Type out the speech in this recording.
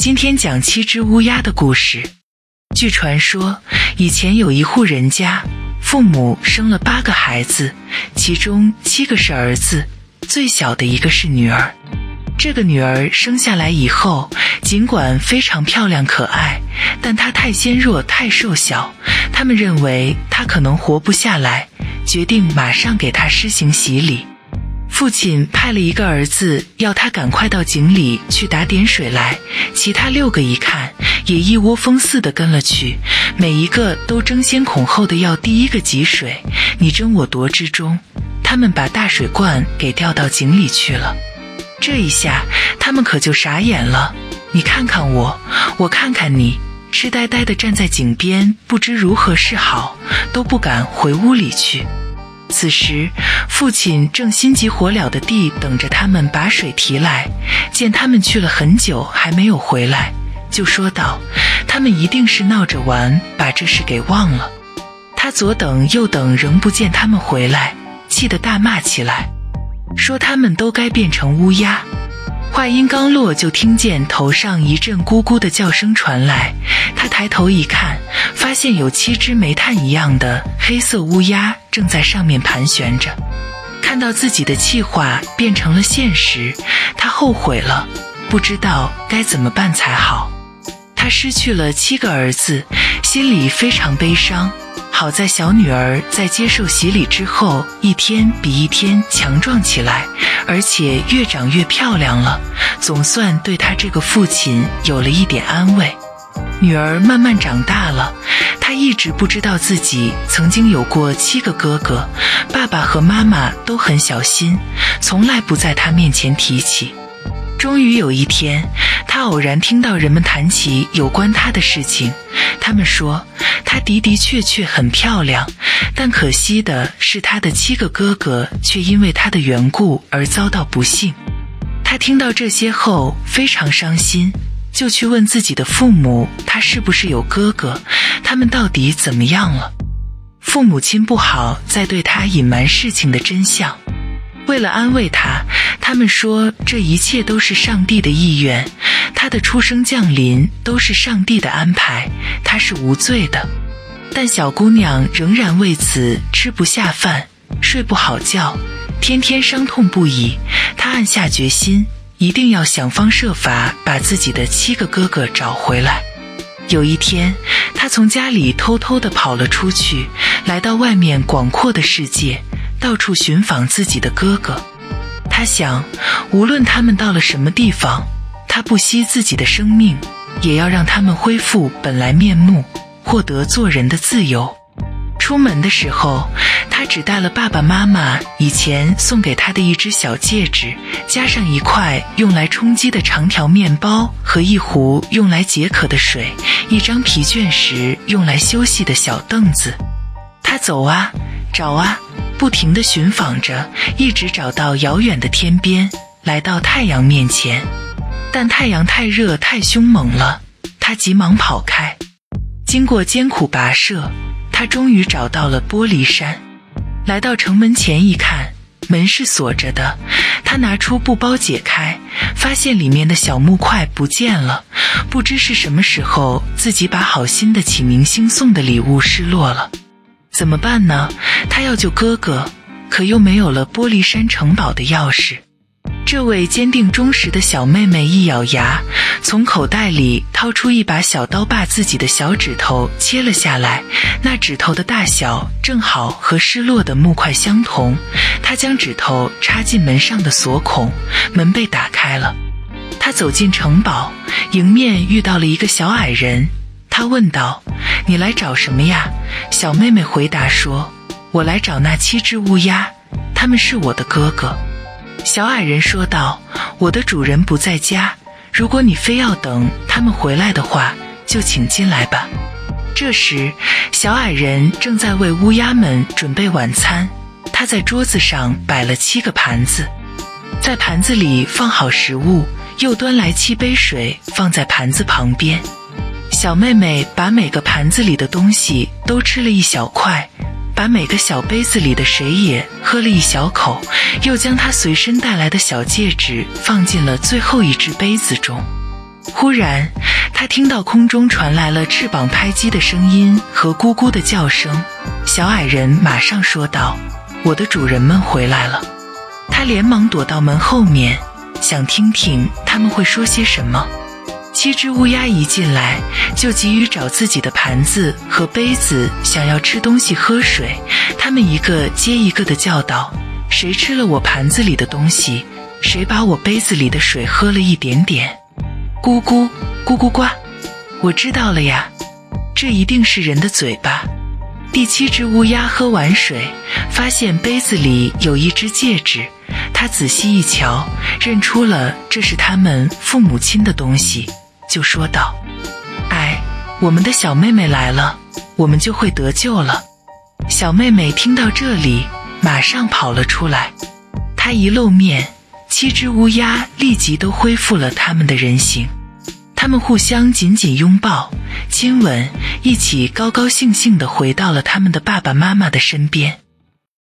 今天讲七只乌鸦的故事。据传说，以前有一户人家，父母生了八个孩子，其中七个是儿子，最小的一个是女儿。这个女儿生下来以后，尽管非常漂亮可爱，但她太纤弱、太瘦小，他们认为她可能活不下来，决定马上给她施行洗礼。父亲派了一个儿子，要他赶快到井里去打点水来。其他六个一看，也一窝蜂似的跟了去，每一个都争先恐后的要第一个汲水，你争我夺之中，他们把大水罐给掉到井里去了。这一下，他们可就傻眼了。你看看我，我看看你，痴呆呆的站在井边，不知如何是好，都不敢回屋里去。此时，父亲正心急火燎的地等着他们把水提来。见他们去了很久还没有回来，就说道：“他们一定是闹着玩，把这事给忘了。”他左等右等，仍不见他们回来，气得大骂起来，说：“他们都该变成乌鸦。”话音刚落，就听见头上一阵咕咕的叫声传来。他抬头一看，发现有七只煤炭一样的黑色乌鸦正在上面盘旋着。看到自己的气话变成了现实，他后悔了，不知道该怎么办才好。他失去了七个儿子，心里非常悲伤。好在小女儿在接受洗礼之后，一天比一天强壮起来，而且越长越漂亮了，总算对她这个父亲有了一点安慰。女儿慢慢长大了，她一直不知道自己曾经有过七个哥哥，爸爸和妈妈都很小心，从来不在她面前提起。终于有一天，他偶然听到人们谈起有关他的事情。他们说，他的的确确很漂亮，但可惜的是，他的七个哥哥却因为他的缘故而遭到不幸。他听到这些后非常伤心，就去问自己的父母，他是不是有哥哥？他们到底怎么样了？父母亲不好再对他隐瞒事情的真相。为了安慰他，他们说这一切都是上帝的意愿，的出生降临都是上帝的安排，他是无罪的。但小姑娘仍然为此吃不下饭，睡不好觉，天天伤痛不已。她暗下决心，一定要想方设法把自己的七个哥哥找回来。有一天，她从家里偷偷地跑了出去，来到外面广阔的世界。到处寻访自己的哥哥，他想，无论他们到了什么地方，他不惜自己的生命，也要让他们恢复本来面目，获得做人的自由。出门的时候，他只带了爸爸妈妈以前送给他的一只小戒指，加上一块用来充饥的长条面包和一壶用来解渴的水，一张疲倦时用来休息的小凳子。他走啊，找啊。不停地寻访着，一直找到遥远的天边，来到太阳面前，但太阳太热太凶猛了，他急忙跑开。经过艰苦跋涉，他终于找到了玻璃山。来到城门前一看，门是锁着的。他拿出布包解开，发现里面的小木块不见了。不知是什么时候，自己把好心的启明星送的礼物失落了。怎么办呢？他要救哥哥，可又没有了玻璃山城堡的钥匙。这位坚定忠实的小妹妹一咬牙，从口袋里掏出一把小刀，把自己的小指头切了下来。那指头的大小正好和失落的木块相同。她将指头插进门上的锁孔，门被打开了。她走进城堡，迎面遇到了一个小矮人。他问道：“你来找什么呀？”小妹妹回答说：“我来找那七只乌鸦，他们是我的哥哥。”小矮人说道：“我的主人不在家，如果你非要等他们回来的话，就请进来吧。”这时，小矮人正在为乌鸦们准备晚餐。他在桌子上摆了七个盘子，在盘子里放好食物，又端来七杯水放在盘子旁边。小妹妹把每个盘子里的东西都吃了一小块，把每个小杯子里的水也喝了一小口，又将他随身带来的小戒指放进了最后一只杯子中。忽然，他听到空中传来了翅膀拍击的声音和咕咕的叫声。小矮人马上说道：“我的主人们回来了。”他连忙躲到门后面，想听听他们会说些什么。七只乌鸦一进来，就急于找自己的盘子和杯子，想要吃东西、喝水。他们一个接一个的叫道：“谁吃了我盘子里的东西？谁把我杯子里的水喝了一点点？”咕咕咕咕呱！我知道了呀，这一定是人的嘴巴。第七只乌鸦喝完水，发现杯子里有一只戒指。他仔细一瞧，认出了这是他们父母亲的东西，就说道：“哎，我们的小妹妹来了，我们就会得救了。”小妹妹听到这里，马上跑了出来。她一露面，七只乌鸦立即都恢复了他们的人形。他们互相紧紧拥抱、亲吻，一起高高兴兴地回到了他们的爸爸妈妈的身边。